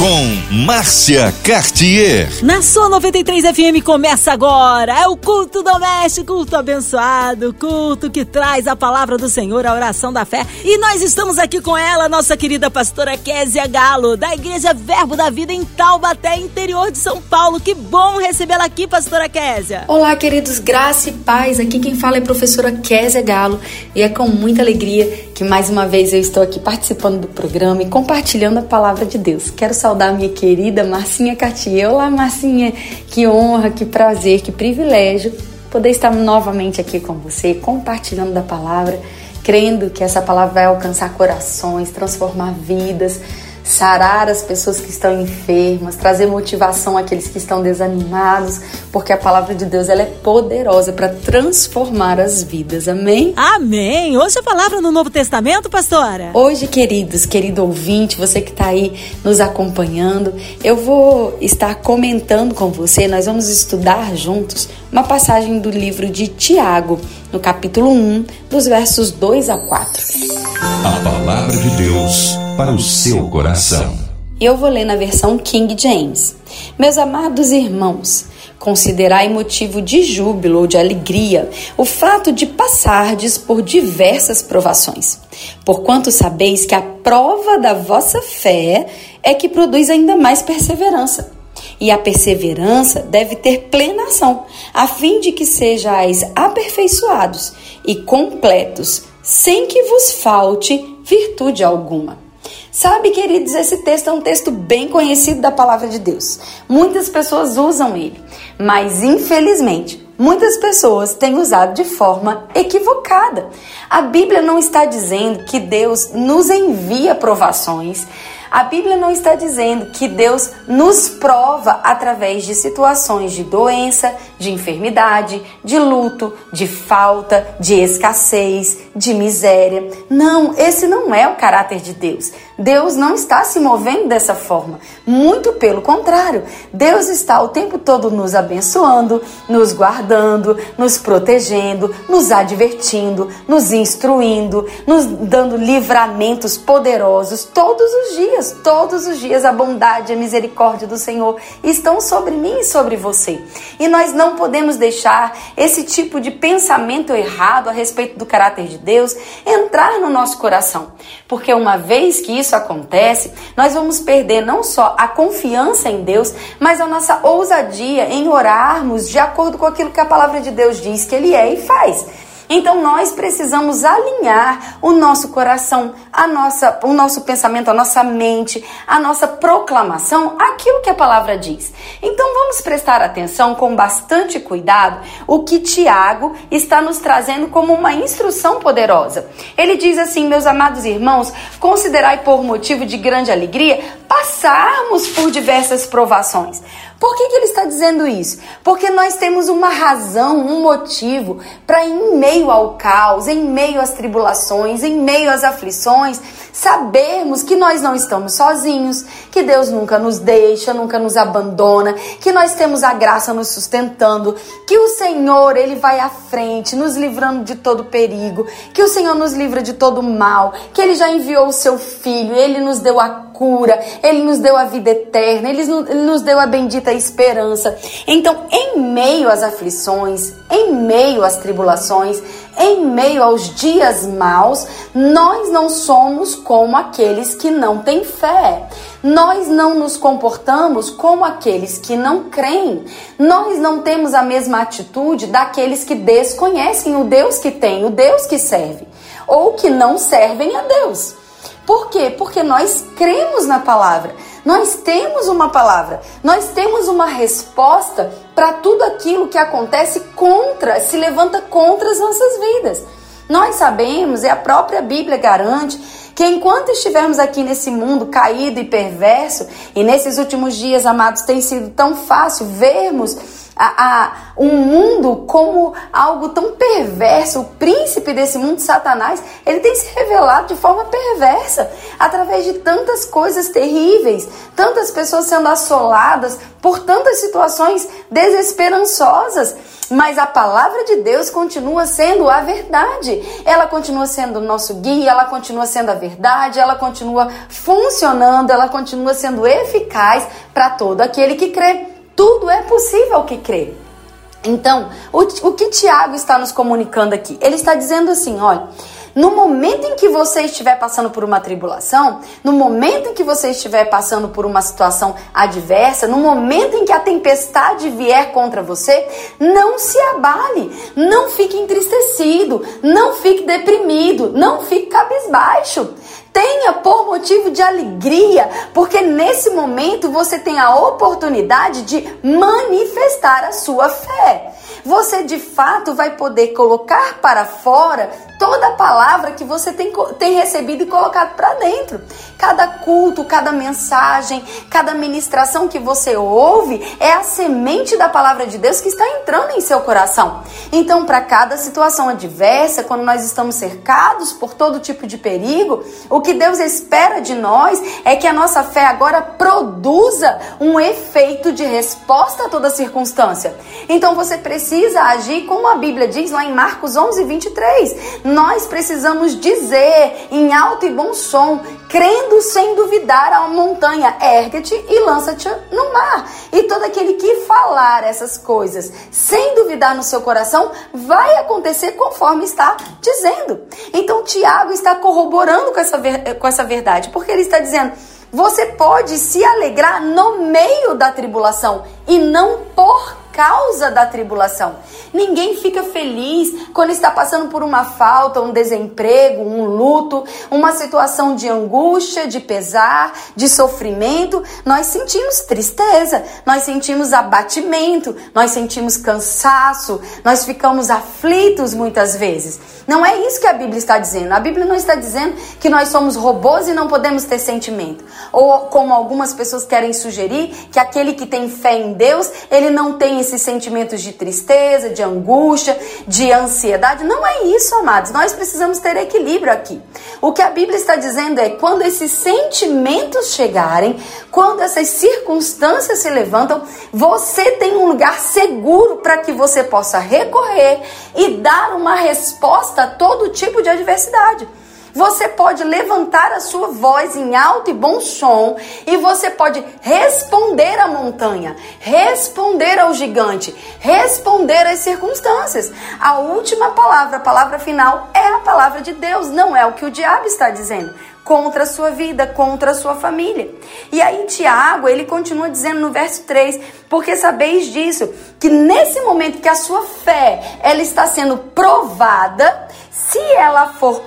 com Márcia Cartier. Na sua 93 FM começa agora. É o culto doméstico, culto abençoado, culto que traz a palavra do Senhor, a oração da fé. E nós estamos aqui com ela, nossa querida pastora Késia Galo, da Igreja Verbo da Vida em Taubaté, interior de São Paulo. Que bom recebê-la aqui, pastora Késia. Olá, queridos, graça e paz. Aqui quem fala é a professora Késia Galo e é com muita alegria que mais uma vez eu estou aqui participando do programa e compartilhando a palavra de Deus. Quero saber saudar minha querida Marcinha Cartier. Olá, Marcinha, que honra, que prazer, que privilégio poder estar novamente aqui com você, compartilhando da palavra, crendo que essa palavra vai alcançar corações, transformar vidas sarar as pessoas que estão enfermas, trazer motivação àqueles que estão desanimados, porque a palavra de Deus ela é poderosa para transformar as vidas. Amém? Amém. Hoje a palavra no Novo Testamento, pastora? Hoje, queridos, querido ouvinte, você que está aí nos acompanhando, eu vou estar comentando com você, nós vamos estudar juntos uma passagem do livro de Tiago, no capítulo 1, dos versos 2 a 4. A palavra de Deus para o seu coração. Eu vou ler na versão King James. Meus amados irmãos, considerai motivo de júbilo ou de alegria o fato de passardes por diversas provações, porquanto sabeis que a prova da vossa fé é que produz ainda mais perseverança. E a perseverança deve ter plena ação, a fim de que sejais aperfeiçoados e completos, sem que vos falte virtude alguma. Sabe, queridos, esse texto é um texto bem conhecido da palavra de Deus. Muitas pessoas usam ele, mas infelizmente, muitas pessoas têm usado de forma equivocada. A Bíblia não está dizendo que Deus nos envia provações a Bíblia não está dizendo que Deus nos prova através de situações de doença, de enfermidade, de luto, de falta, de escassez, de miséria. Não, esse não é o caráter de Deus. Deus não está se movendo dessa forma. Muito pelo contrário, Deus está o tempo todo nos abençoando, nos guardando, nos protegendo, nos advertindo, nos instruindo, nos dando livramentos poderosos todos os dias todos os dias, a bondade e a misericórdia do Senhor estão sobre mim e sobre você. E nós não podemos deixar esse tipo de pensamento errado a respeito do caráter de Deus entrar no nosso coração. Porque uma vez que isso acontece, nós vamos perder não só a confiança em Deus, mas a nossa ousadia em orarmos de acordo com aquilo que a palavra de Deus diz que Ele é e faz. Então nós precisamos alinhar o nosso coração, a nossa, o nosso pensamento, a nossa mente, a nossa proclamação, aquilo que a palavra diz. Então vamos prestar atenção com bastante cuidado o que Tiago está nos trazendo como uma instrução poderosa. Ele diz assim, meus amados irmãos, considerai por motivo de grande alegria passarmos por diversas provações. Por que, que ele está dizendo isso? Porque nós temos uma razão, um motivo para, em meio ao caos, em meio às tribulações, em meio às aflições, sabermos que nós não estamos sozinhos, que Deus nunca nos deixa, nunca nos abandona, que nós temos a graça nos sustentando, que o Senhor, Ele vai à frente, nos livrando de todo perigo, que o Senhor nos livra de todo mal, que Ele já enviou o Seu Filho, Ele nos deu a cura, Ele nos deu a vida eterna, Ele nos deu a bendita esperança. Então, em meio às aflições, em meio às tribulações, em meio aos dias maus, nós não somos como aqueles que não têm fé. Nós não nos comportamos como aqueles que não creem. Nós não temos a mesma atitude daqueles que desconhecem o Deus que tem, o Deus que serve, ou que não servem a Deus. Por quê? Porque nós cremos na palavra. Nós temos uma palavra, nós temos uma resposta para tudo aquilo que acontece contra, se levanta contra as nossas vidas. Nós sabemos, e a própria Bíblia garante, que enquanto estivermos aqui nesse mundo caído e perverso, e nesses últimos dias, amados, tem sido tão fácil vermos a, a, um mundo como algo tão perverso. O príncipe desse mundo, Satanás, ele tem se revelado de forma perversa através de tantas coisas terríveis, tantas pessoas sendo assoladas por tantas situações desesperançosas. Mas a palavra de Deus continua sendo a verdade. Ela continua sendo o nosso guia, ela continua sendo a verdade, ela continua funcionando, ela continua sendo eficaz para todo aquele que crê. Tudo é possível que crê. Então, o, o que Tiago está nos comunicando aqui? Ele está dizendo assim: olha. No momento em que você estiver passando por uma tribulação, no momento em que você estiver passando por uma situação adversa, no momento em que a tempestade vier contra você, não se abale, não fique entristecido, não fique deprimido, não fique cabisbaixo. Tenha por motivo de alegria, porque nesse momento você tem a oportunidade de manifestar a sua fé. Você de fato vai poder colocar para fora toda a palavra que você tem, tem recebido e colocado para dentro. Cada culto, cada mensagem, cada ministração que você ouve é a semente da palavra de Deus que está entrando em seu coração. Então, para cada situação adversa, quando nós estamos cercados por todo tipo de perigo, o que Deus espera de nós é que a nossa fé agora produza um efeito de resposta a toda circunstância. Então, você precisa agir como a Bíblia diz lá em Marcos 11, 23 nós precisamos dizer em alto e bom som, crendo sem duvidar a montanha, ergue-te e lança-te no mar. E todo aquele que falar essas coisas sem duvidar no seu coração, vai acontecer conforme está dizendo. Então Tiago está corroborando com essa, com essa verdade, porque ele está dizendo. Você pode se alegrar no meio da tribulação e não por causa da tribulação. Ninguém fica feliz quando está passando por uma falta, um desemprego, um luto, uma situação de angústia, de pesar, de sofrimento. Nós sentimos tristeza, nós sentimos abatimento, nós sentimos cansaço, nós ficamos aflitos muitas vezes. Não é isso que a Bíblia está dizendo. A Bíblia não está dizendo que nós somos robôs e não podemos ter sentimento. Ou como algumas pessoas querem sugerir, que aquele que tem fé em Deus, ele não tem esses sentimentos de tristeza, de angústia, de ansiedade. Não é isso, amados. Nós precisamos ter equilíbrio aqui. O que a Bíblia está dizendo é quando esses sentimentos chegarem, quando essas circunstâncias se levantam, você tem um lugar seguro para que você possa recorrer e dar uma resposta a todo tipo de adversidade. Você pode levantar a sua voz em alto e bom som e você pode responder à montanha, responder ao gigante, responder às circunstâncias. A última palavra, a palavra final é a palavra de Deus, não é o que o diabo está dizendo contra a sua vida, contra a sua família. E aí Tiago, ele continua dizendo no verso 3, porque sabeis disso, que nesse momento que a sua fé, ela está sendo provada, se ela for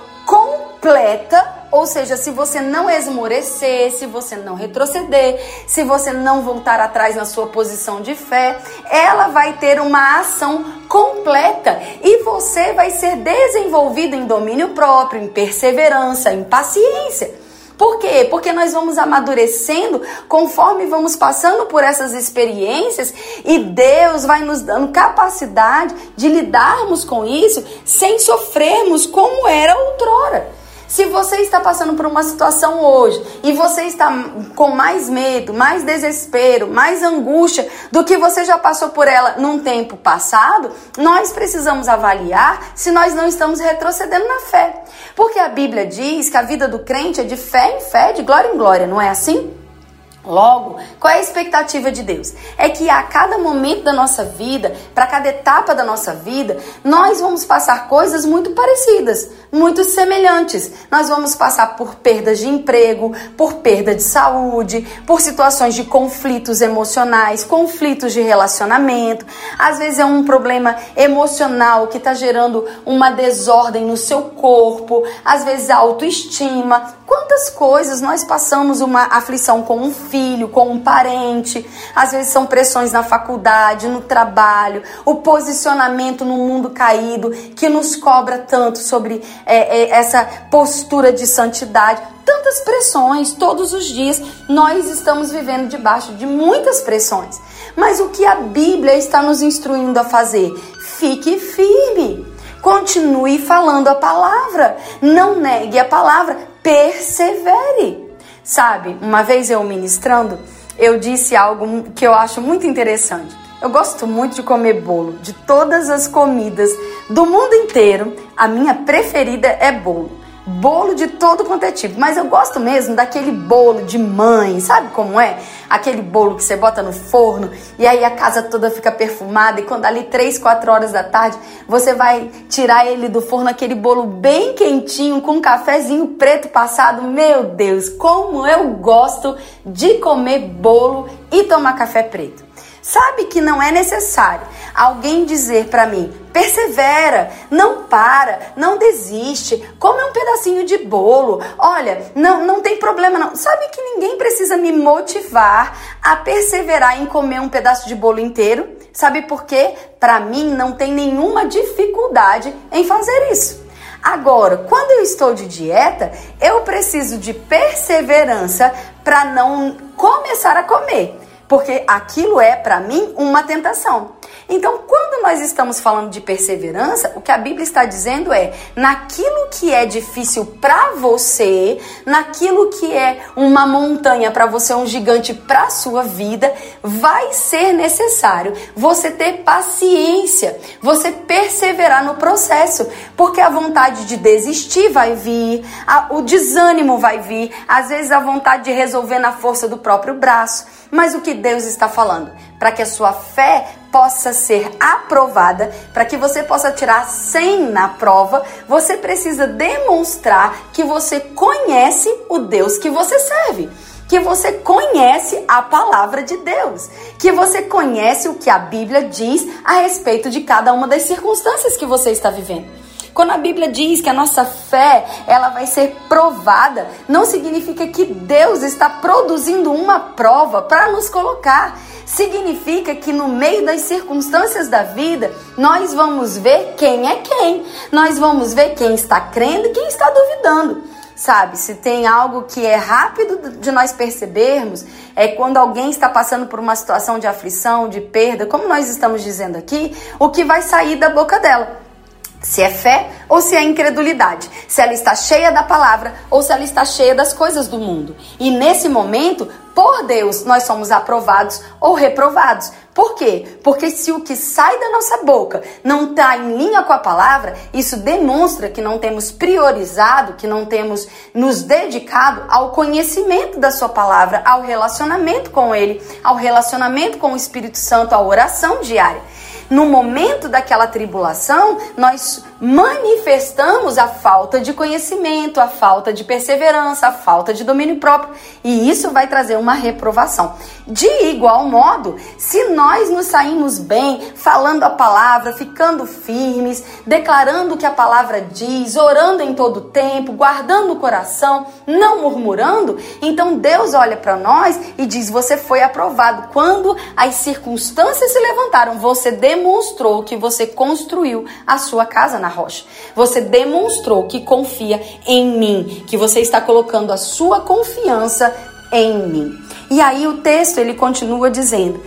completa, ou seja, se você não esmorecer, se você não retroceder, se você não voltar atrás na sua posição de fé, ela vai ter uma ação completa e você vai ser desenvolvido em domínio próprio, em perseverança, em paciência. Por quê? Porque nós vamos amadurecendo conforme vamos passando por essas experiências e Deus vai nos dando capacidade de lidarmos com isso sem sofrermos como era outrora. Se você está passando por uma situação hoje e você está com mais medo, mais desespero, mais angústia do que você já passou por ela num tempo passado, nós precisamos avaliar se nós não estamos retrocedendo na fé. Porque a Bíblia diz que a vida do crente é de fé em fé, de glória em glória, não é assim? Logo, qual é a expectativa de Deus? É que a cada momento da nossa vida, para cada etapa da nossa vida, nós vamos passar coisas muito parecidas, muito semelhantes. Nós vamos passar por perdas de emprego, por perda de saúde, por situações de conflitos emocionais, conflitos de relacionamento. Às vezes é um problema emocional que está gerando uma desordem no seu corpo, às vezes a autoestima. Quantas coisas nós passamos uma aflição com um filho, com um parente, às vezes são pressões na faculdade, no trabalho, o posicionamento no mundo caído que nos cobra tanto sobre é, é, essa postura de santidade. Tantas pressões todos os dias, nós estamos vivendo debaixo de muitas pressões. Mas o que a Bíblia está nos instruindo a fazer? Fique firme. Continue falando a palavra. Não negue a palavra. Persevere. Sabe, uma vez eu ministrando, eu disse algo que eu acho muito interessante. Eu gosto muito de comer bolo. De todas as comidas do mundo inteiro, a minha preferida é bolo bolo de todo quanto é tipo. Mas eu gosto mesmo daquele bolo de mãe, sabe como é? Aquele bolo que você bota no forno e aí a casa toda fica perfumada e quando ali 3, 4 horas da tarde você vai tirar ele do forno, aquele bolo bem quentinho com um cafezinho preto passado. Meu Deus, como eu gosto de comer bolo e tomar café preto. Sabe que não é necessário alguém dizer para mim, persevera, não para, não desiste, come um pedacinho de bolo. Olha, não, não tem problema não. Sabe que ninguém precisa me motivar a perseverar em comer um pedaço de bolo inteiro? Sabe por quê? Para mim não tem nenhuma dificuldade em fazer isso. Agora, quando eu estou de dieta, eu preciso de perseverança para não começar a comer porque aquilo é para mim uma tentação. Então, quando nós estamos falando de perseverança, o que a Bíblia está dizendo é: naquilo que é difícil para você, naquilo que é uma montanha para você, um gigante para sua vida, vai ser necessário você ter paciência, você perseverar no processo, porque a vontade de desistir vai vir, a, o desânimo vai vir, às vezes a vontade de resolver na força do próprio braço. Mas o que Deus está falando? Para que a sua fé possa ser aprovada, para que você possa tirar 100 na prova, você precisa demonstrar que você conhece o Deus que você serve que você conhece a palavra de Deus, que você conhece o que a Bíblia diz a respeito de cada uma das circunstâncias que você está vivendo. Quando a Bíblia diz que a nossa fé, ela vai ser provada, não significa que Deus está produzindo uma prova para nos colocar. Significa que no meio das circunstâncias da vida, nós vamos ver quem é quem. Nós vamos ver quem está crendo e quem está duvidando sabe? Se tem algo que é rápido de nós percebermos, é quando alguém está passando por uma situação de aflição, de perda, como nós estamos dizendo aqui, o que vai sair da boca dela se é fé ou se é incredulidade, se ela está cheia da palavra ou se ela está cheia das coisas do mundo. E nesse momento, por Deus, nós somos aprovados ou reprovados. Por quê? Porque se o que sai da nossa boca não está em linha com a palavra, isso demonstra que não temos priorizado, que não temos nos dedicado ao conhecimento da Sua palavra, ao relacionamento com Ele, ao relacionamento com o Espírito Santo, à oração diária no momento daquela tribulação, nós manifestamos a falta de conhecimento, a falta de perseverança, a falta de domínio próprio, e isso vai trazer uma reprovação. De igual modo, se nós nos saímos bem, falando a palavra, ficando firmes, declarando o que a palavra diz, orando em todo o tempo, guardando o coração, não murmurando, então Deus olha para nós e diz: Você foi aprovado. Quando as circunstâncias se levantaram, você demonstrou que você construiu a sua casa na rocha. Você demonstrou que confia em mim, que você está colocando a sua confiança em mim. E aí o texto ele continua dizendo: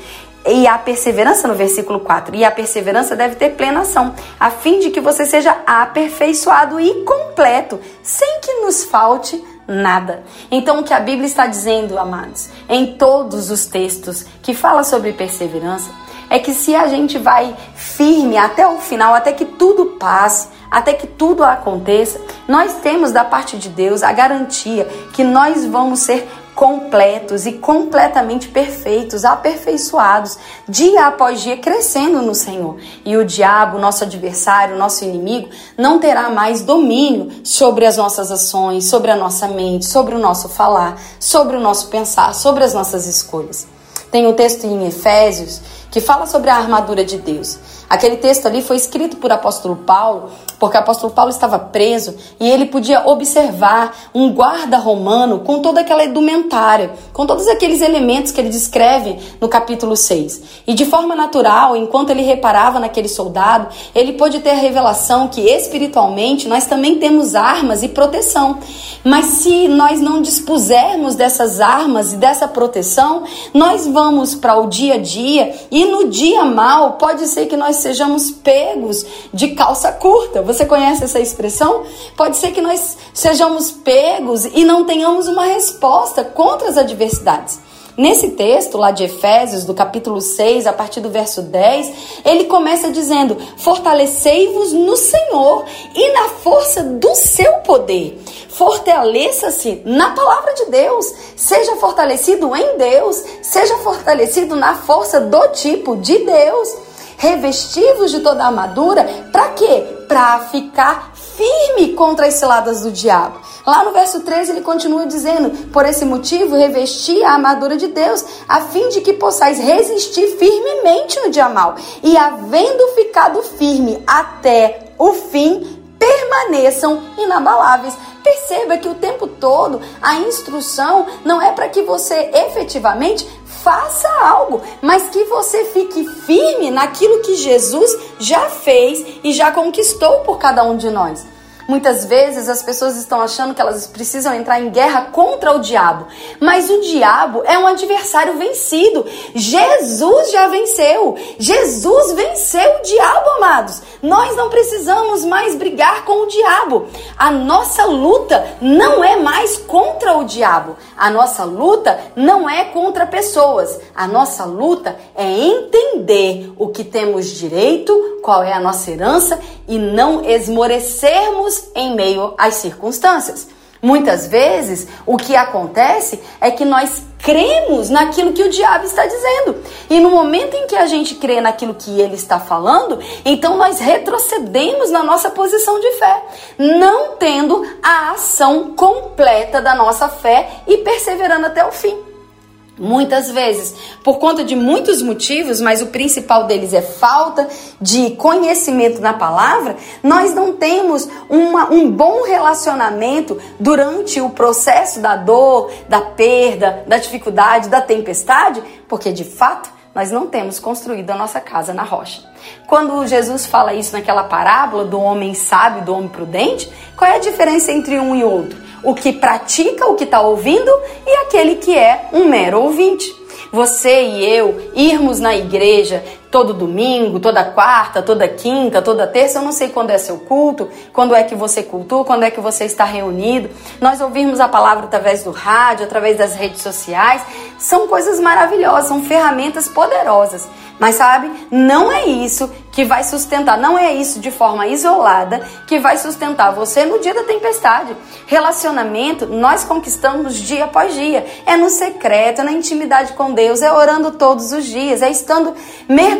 e a perseverança no versículo 4, e a perseverança deve ter plena ação, a fim de que você seja aperfeiçoado e completo, sem que nos falte nada. Então o que a Bíblia está dizendo, amados, em todos os textos que fala sobre perseverança, é que se a gente vai firme até o final, até que tudo passe, até que tudo aconteça, nós temos da parte de Deus a garantia que nós vamos ser completos e completamente perfeitos, aperfeiçoados, dia após dia crescendo no Senhor. E o diabo, nosso adversário, nosso inimigo, não terá mais domínio sobre as nossas ações, sobre a nossa mente, sobre o nosso falar, sobre o nosso pensar, sobre as nossas escolhas. Tem um texto em Efésios que fala sobre a armadura de Deus. Aquele texto ali foi escrito por apóstolo Paulo, porque o apóstolo Paulo estava preso e ele podia observar um guarda romano com toda aquela indumentária, com todos aqueles elementos que ele descreve no capítulo 6. E de forma natural, enquanto ele reparava naquele soldado, ele pôde ter a revelação que espiritualmente nós também temos armas e proteção. Mas se nós não dispusermos dessas armas e dessa proteção, nós vamos para o dia a dia e no dia mal pode ser que nós sejamos pegos de calça curta. Você conhece essa expressão? Pode ser que nós sejamos pegos e não tenhamos uma resposta contra as adversidades. Nesse texto lá de Efésios, do capítulo 6, a partir do verso 10, ele começa dizendo: Fortalecei-vos no Senhor e na força do seu poder. Fortaleça-se na palavra de Deus. Seja fortalecido em Deus. Seja fortalecido na força do tipo de Deus revestivos de toda a armadura, para quê? Para ficar firme contra as ciladas do diabo. Lá no verso 13 ele continua dizendo: Por esse motivo, revesti a armadura de Deus, a fim de que possais resistir firmemente no dia mal. E havendo ficado firme até o fim, permaneçam inabaláveis. Perceba que o tempo todo a instrução não é para que você efetivamente faça algo, mas que você fique firme naquilo que Jesus já fez e já conquistou por cada um de nós. Muitas vezes as pessoas estão achando que elas precisam entrar em guerra contra o diabo, mas o diabo é um adversário vencido. Jesus já venceu. Jesus venceu o diabo, amados. Nós não precisamos mais brigar com o diabo. A nossa luta não é mais contra o diabo. A nossa luta não é contra pessoas. A nossa luta é entender o que temos direito, qual é a nossa herança e não esmorecermos em meio às circunstâncias. Muitas vezes o que acontece é que nós cremos naquilo que o diabo está dizendo. E no momento em que a gente crê naquilo que ele está falando, então nós retrocedemos na nossa posição de fé, não tendo a ação completa da nossa fé e perseverando até o fim. Muitas vezes, por conta de muitos motivos, mas o principal deles é falta de conhecimento na palavra, nós não temos uma, um bom relacionamento durante o processo da dor, da perda, da dificuldade, da tempestade, porque de fato nós não temos construído a nossa casa na rocha. Quando Jesus fala isso naquela parábola do homem sábio do homem prudente, qual é a diferença entre um e outro? O que pratica o que está ouvindo e aquele que é um mero ouvinte. Você e eu irmos na igreja todo domingo, toda quarta, toda quinta, toda terça, eu não sei quando é seu culto, quando é que você cultua, quando é que você está reunido. Nós ouvirmos a palavra através do rádio, através das redes sociais, são coisas maravilhosas, são ferramentas poderosas. Mas sabe, não é isso que vai sustentar, não é isso de forma isolada que vai sustentar você no dia da tempestade. Relacionamento nós conquistamos dia após dia. É no secreto, é na intimidade com Deus, é orando todos os dias, é estando mergulhado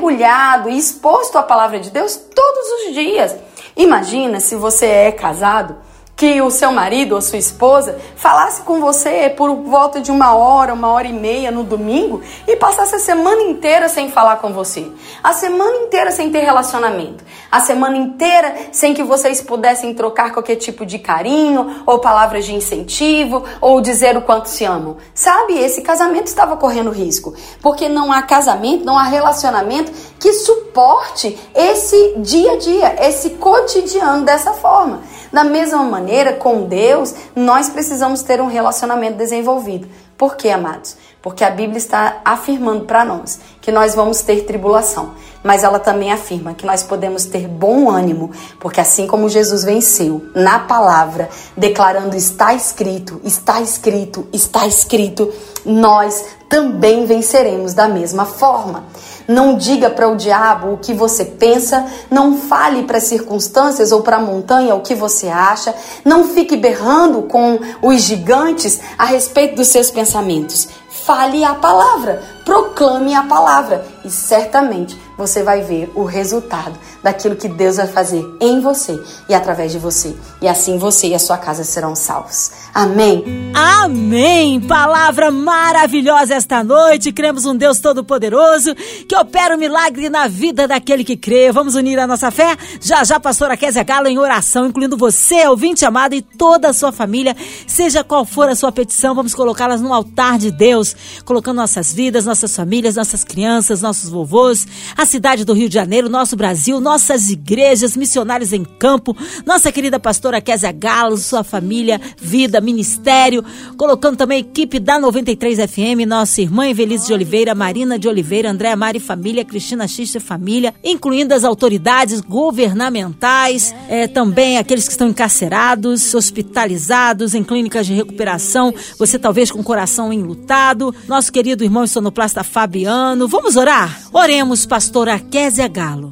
e exposto à palavra de Deus todos os dias. Imagina se você é casado que o seu marido ou sua esposa falasse com você por volta de uma hora, uma hora e meia no domingo e passasse a semana inteira sem falar com você, a semana inteira sem ter relacionamento, a semana inteira sem que vocês pudessem trocar qualquer tipo de carinho ou palavras de incentivo ou dizer o quanto se amam. Sabe, esse casamento estava correndo risco, porque não há casamento, não há relacionamento que suporte esse dia a dia, esse cotidiano dessa forma. Da mesma maneira, com Deus, nós precisamos ter um relacionamento desenvolvido. Por quê, amados? Porque a Bíblia está afirmando para nós que nós vamos ter tribulação, mas ela também afirma que nós podemos ter bom ânimo, porque assim como Jesus venceu na palavra, declarando está escrito, está escrito, está escrito, nós também venceremos da mesma forma. Não diga para o diabo o que você pensa, não fale para as circunstâncias ou para a montanha o que você acha, não fique berrando com os gigantes a respeito dos seus pensamentos. Fale a palavra, proclame a palavra. E certamente você vai ver o resultado daquilo que Deus vai fazer em você e através de você. E assim você e a sua casa serão salvos. Amém. Amém. Palavra maravilhosa esta noite. Cremos um Deus todo-poderoso que opera o um milagre na vida daquele que crê. Vamos unir a nossa fé? Já já, pastora Kézia Galo, em oração, incluindo você, ouvinte amado, e toda a sua família. Seja qual for a sua petição, vamos colocá-las no altar de Deus, colocando nossas vidas, nossas famílias, nossas crianças, nossos vovôs, a cidade do Rio de Janeiro, nosso Brasil, nossas igrejas, missionários em campo, nossa querida pastora Kézia Galo, sua família, vida, ministério, colocando também a equipe da 93 FM, nossa irmã Evelise de Oliveira, Marina de Oliveira, Andréa Mari Família, Cristina Xista Família, incluindo as autoridades governamentais, é, também aqueles que estão encarcerados, hospitalizados, em clínicas de recuperação, você talvez com o coração enlutado, nosso querido irmão sonoplasta Fabiano. Vamos orar? Oremos, pastora Kézia Galo.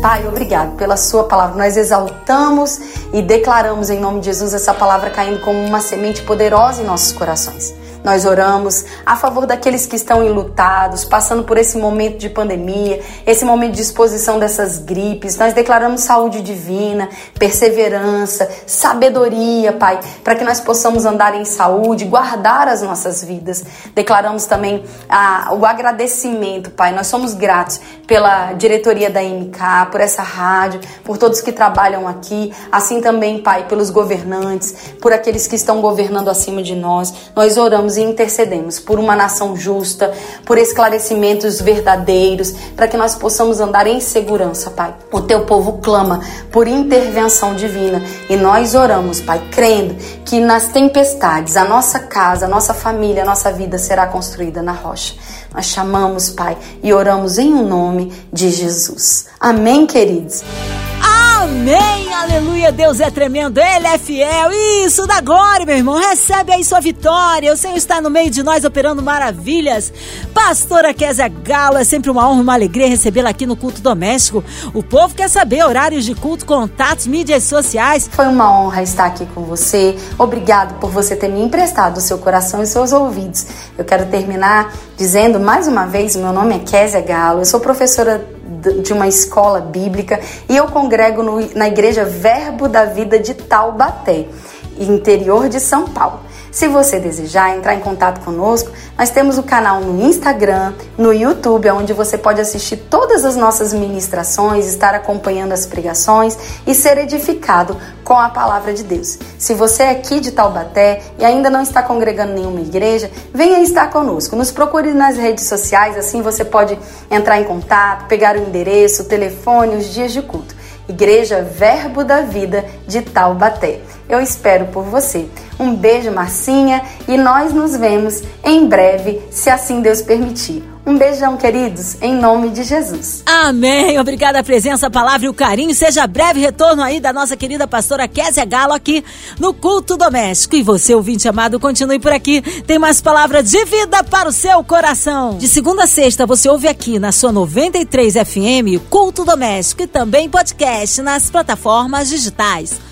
Pai, obrigado pela sua palavra. Nós exaltamos e declaramos em nome de Jesus essa palavra caindo como uma semente poderosa em nossos corações. Nós oramos a favor daqueles que estão enlutados, passando por esse momento de pandemia, esse momento de exposição dessas gripes. Nós declaramos saúde divina, perseverança, sabedoria, Pai, para que nós possamos andar em saúde, guardar as nossas vidas. Declaramos também a, o agradecimento, Pai. Nós somos gratos pela diretoria da MK, por essa rádio, por todos que trabalham aqui, assim também, Pai, pelos governantes, por aqueles que estão governando acima de nós. Nós oramos oramos e intercedemos por uma nação justa, por esclarecimentos verdadeiros, para que nós possamos andar em segurança, Pai. O teu povo clama por intervenção divina e nós oramos, Pai, crendo que nas tempestades a nossa casa, a nossa família, a nossa vida será construída na rocha. Nós chamamos, Pai, e oramos em um nome de Jesus. Amém, queridos. Amém, aleluia, Deus é tremendo, Ele é fiel, isso, da glória, meu irmão, recebe aí sua vitória, o Senhor está no meio de nós operando maravilhas. Pastora Kézia Galo, é sempre uma honra uma alegria recebê-la aqui no culto doméstico. O povo quer saber horários de culto, contatos, mídias sociais. Foi uma honra estar aqui com você, obrigado por você ter me emprestado o seu coração e seus ouvidos. Eu quero terminar dizendo mais uma vez, meu nome é Kézia Galo, eu sou professora de uma escola bíblica e eu congrego no, na igreja Verbo da Vida de Taubaté, interior de São Paulo. Se você desejar entrar em contato conosco, nós temos o canal no Instagram, no YouTube, onde você pode assistir todas as nossas ministrações, estar acompanhando as pregações e ser edificado com a palavra de Deus. Se você é aqui de Taubaté e ainda não está congregando nenhuma igreja, venha estar conosco. Nos procure nas redes sociais, assim você pode entrar em contato, pegar o endereço, o telefone, os dias de culto. Igreja Verbo da Vida de Taubaté. Eu espero por você. Um beijo, Marcinha, e nós nos vemos em breve, se assim Deus permitir. Um beijão, queridos, em nome de Jesus. Amém. Obrigada a presença, a palavra e o carinho. Seja breve retorno aí da nossa querida pastora Késia Galo aqui no Culto Doméstico. E você, ouvinte amado, continue por aqui. Tem mais palavra de vida para o seu coração. De segunda a sexta, você ouve aqui na sua 93 FM, Culto Doméstico e também podcast nas plataformas digitais.